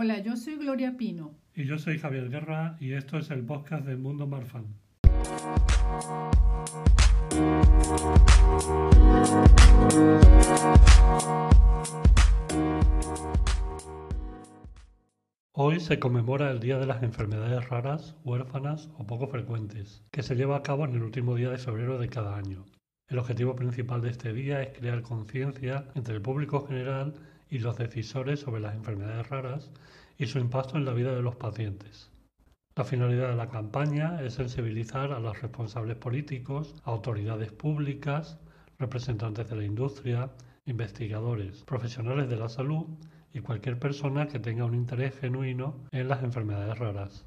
Hola, yo soy Gloria Pino. Y yo soy Javier Guerra y esto es el podcast del Mundo Marfan. Hoy se conmemora el Día de las Enfermedades Raras, Huérfanas o Poco Frecuentes, que se lleva a cabo en el último día de febrero de cada año. El objetivo principal de este día es crear conciencia entre el público general y los decisores sobre las enfermedades raras y su impacto en la vida de los pacientes. La finalidad de la campaña es sensibilizar a los responsables políticos, autoridades públicas, representantes de la industria, investigadores, profesionales de la salud y cualquier persona que tenga un interés genuino en las enfermedades raras.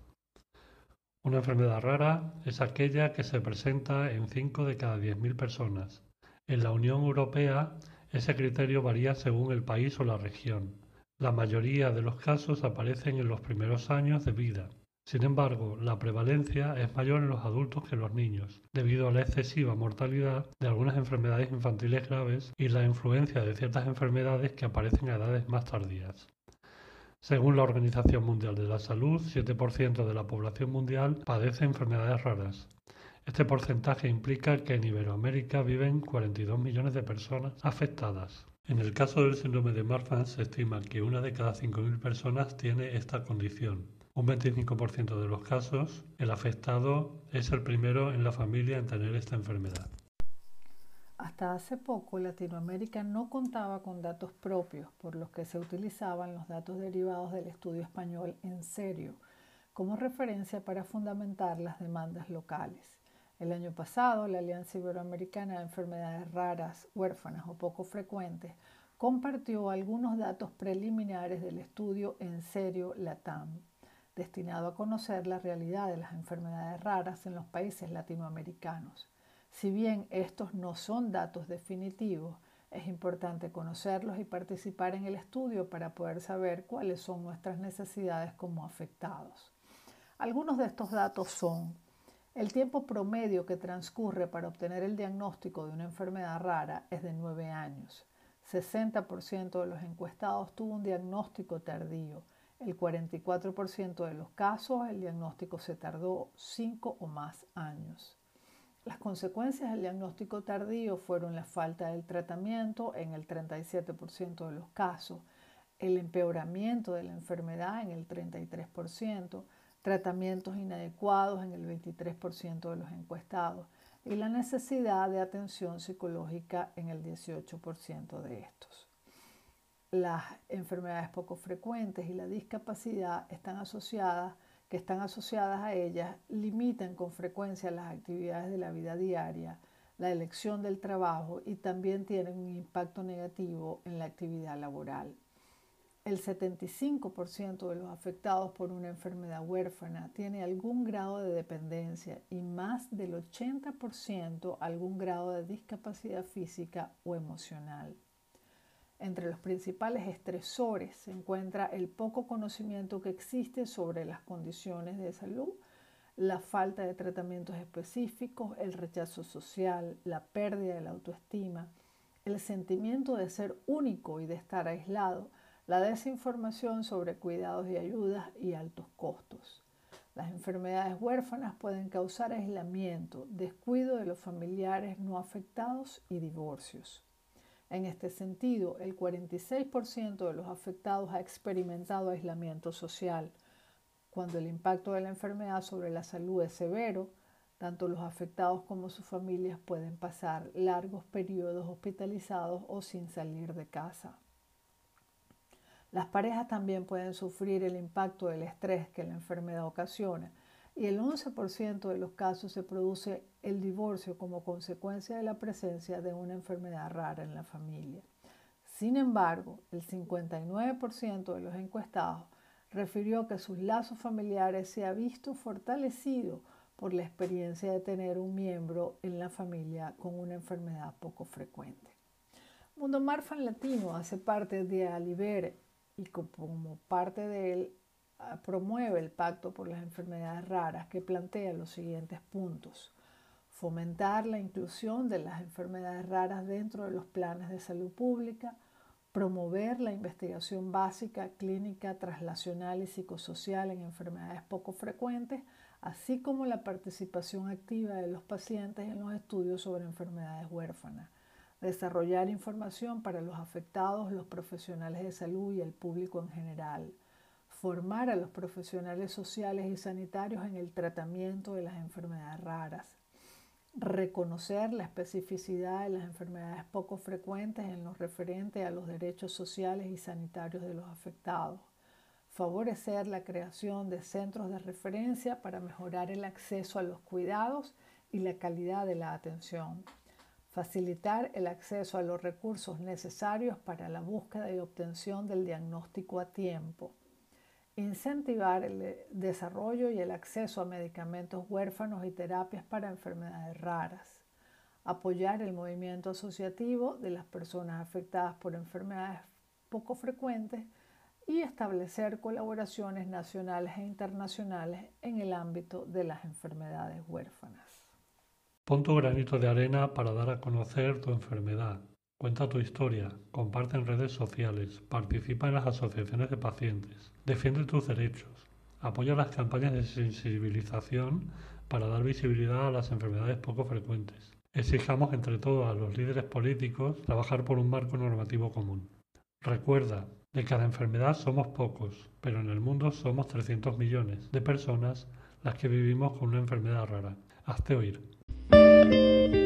Una enfermedad rara es aquella que se presenta en 5 de cada 10.000 personas. En la Unión Europea ese criterio varía según el país o la región. La mayoría de los casos aparecen en los primeros años de vida. Sin embargo, la prevalencia es mayor en los adultos que en los niños, debido a la excesiva mortalidad de algunas enfermedades infantiles graves y la influencia de ciertas enfermedades que aparecen a edades más tardías. Según la Organización Mundial de la Salud, 7% de la población mundial padece enfermedades raras, este porcentaje implica que en Iberoamérica viven 42 millones de personas afectadas. En el caso del síndrome de Marfan se estima que una de cada 5.000 personas tiene esta condición. Un 25% de los casos, el afectado es el primero en la familia en tener esta enfermedad. Hasta hace poco Latinoamérica no contaba con datos propios, por los que se utilizaban los datos derivados del estudio español en serio como referencia para fundamentar las demandas locales. El año pasado, la Alianza Iberoamericana de Enfermedades Raras, Huérfanas o Poco Frecuentes compartió algunos datos preliminares del estudio En Serio LATAM, destinado a conocer la realidad de las enfermedades raras en los países latinoamericanos. Si bien estos no son datos definitivos, es importante conocerlos y participar en el estudio para poder saber cuáles son nuestras necesidades como afectados. Algunos de estos datos son el tiempo promedio que transcurre para obtener el diagnóstico de una enfermedad rara es de 9 años. 60% de los encuestados tuvo un diagnóstico tardío. El 44% de los casos el diagnóstico se tardó 5 o más años. Las consecuencias del diagnóstico tardío fueron la falta del tratamiento en el 37% de los casos, el empeoramiento de la enfermedad en el 33%, tratamientos inadecuados en el 23% de los encuestados y la necesidad de atención psicológica en el 18% de estos. Las enfermedades poco frecuentes y la discapacidad están asociadas, que están asociadas a ellas limitan con frecuencia las actividades de la vida diaria, la elección del trabajo y también tienen un impacto negativo en la actividad laboral. El 75% de los afectados por una enfermedad huérfana tiene algún grado de dependencia y más del 80% algún grado de discapacidad física o emocional. Entre los principales estresores se encuentra el poco conocimiento que existe sobre las condiciones de salud, la falta de tratamientos específicos, el rechazo social, la pérdida de la autoestima, el sentimiento de ser único y de estar aislado, la desinformación sobre cuidados y ayudas y altos costos. Las enfermedades huérfanas pueden causar aislamiento, descuido de los familiares no afectados y divorcios. En este sentido, el 46% de los afectados ha experimentado aislamiento social. Cuando el impacto de la enfermedad sobre la salud es severo, tanto los afectados como sus familias pueden pasar largos periodos hospitalizados o sin salir de casa. Las parejas también pueden sufrir el impacto del estrés que la enfermedad ocasiona y el 11% de los casos se produce el divorcio como consecuencia de la presencia de una enfermedad rara en la familia. Sin embargo, el 59% de los encuestados refirió que sus lazos familiares se ha visto fortalecido por la experiencia de tener un miembro en la familia con una enfermedad poco frecuente. Mundo Marfan Latino hace parte de Aliber y como parte de él ah, promueve el Pacto por las Enfermedades Raras que plantea los siguientes puntos. Fomentar la inclusión de las enfermedades raras dentro de los planes de salud pública, promover la investigación básica, clínica, traslacional y psicosocial en enfermedades poco frecuentes, así como la participación activa de los pacientes en los estudios sobre enfermedades huérfanas, desarrollar información para los afectados, los profesionales de salud y el público en general, formar a los profesionales sociales y sanitarios en el tratamiento de las enfermedades raras, reconocer la especificidad de las enfermedades poco frecuentes en lo referente a los derechos sociales y sanitarios de los afectados, favorecer la creación de centros de referencia para mejorar el acceso a los cuidados y la calidad de la atención, facilitar el acceso a los recursos necesarios para la búsqueda y obtención del diagnóstico a tiempo, incentivar el desarrollo y el acceso a medicamentos huérfanos y terapias para enfermedades raras, apoyar el movimiento asociativo de las personas afectadas por enfermedades poco frecuentes y establecer colaboraciones nacionales e internacionales en el ámbito de las enfermedades huérfanas. Pon tu granito de arena para dar a conocer tu enfermedad. Cuenta tu historia, comparte en redes sociales, participa en las asociaciones de pacientes, defiende tus derechos, apoya las campañas de sensibilización para dar visibilidad a las enfermedades poco frecuentes. Exijamos entre todos a los líderes políticos trabajar por un marco normativo común. Recuerda, de cada enfermedad somos pocos, pero en el mundo somos 300 millones de personas las que vivimos con una enfermedad rara. Hazte oír. thank you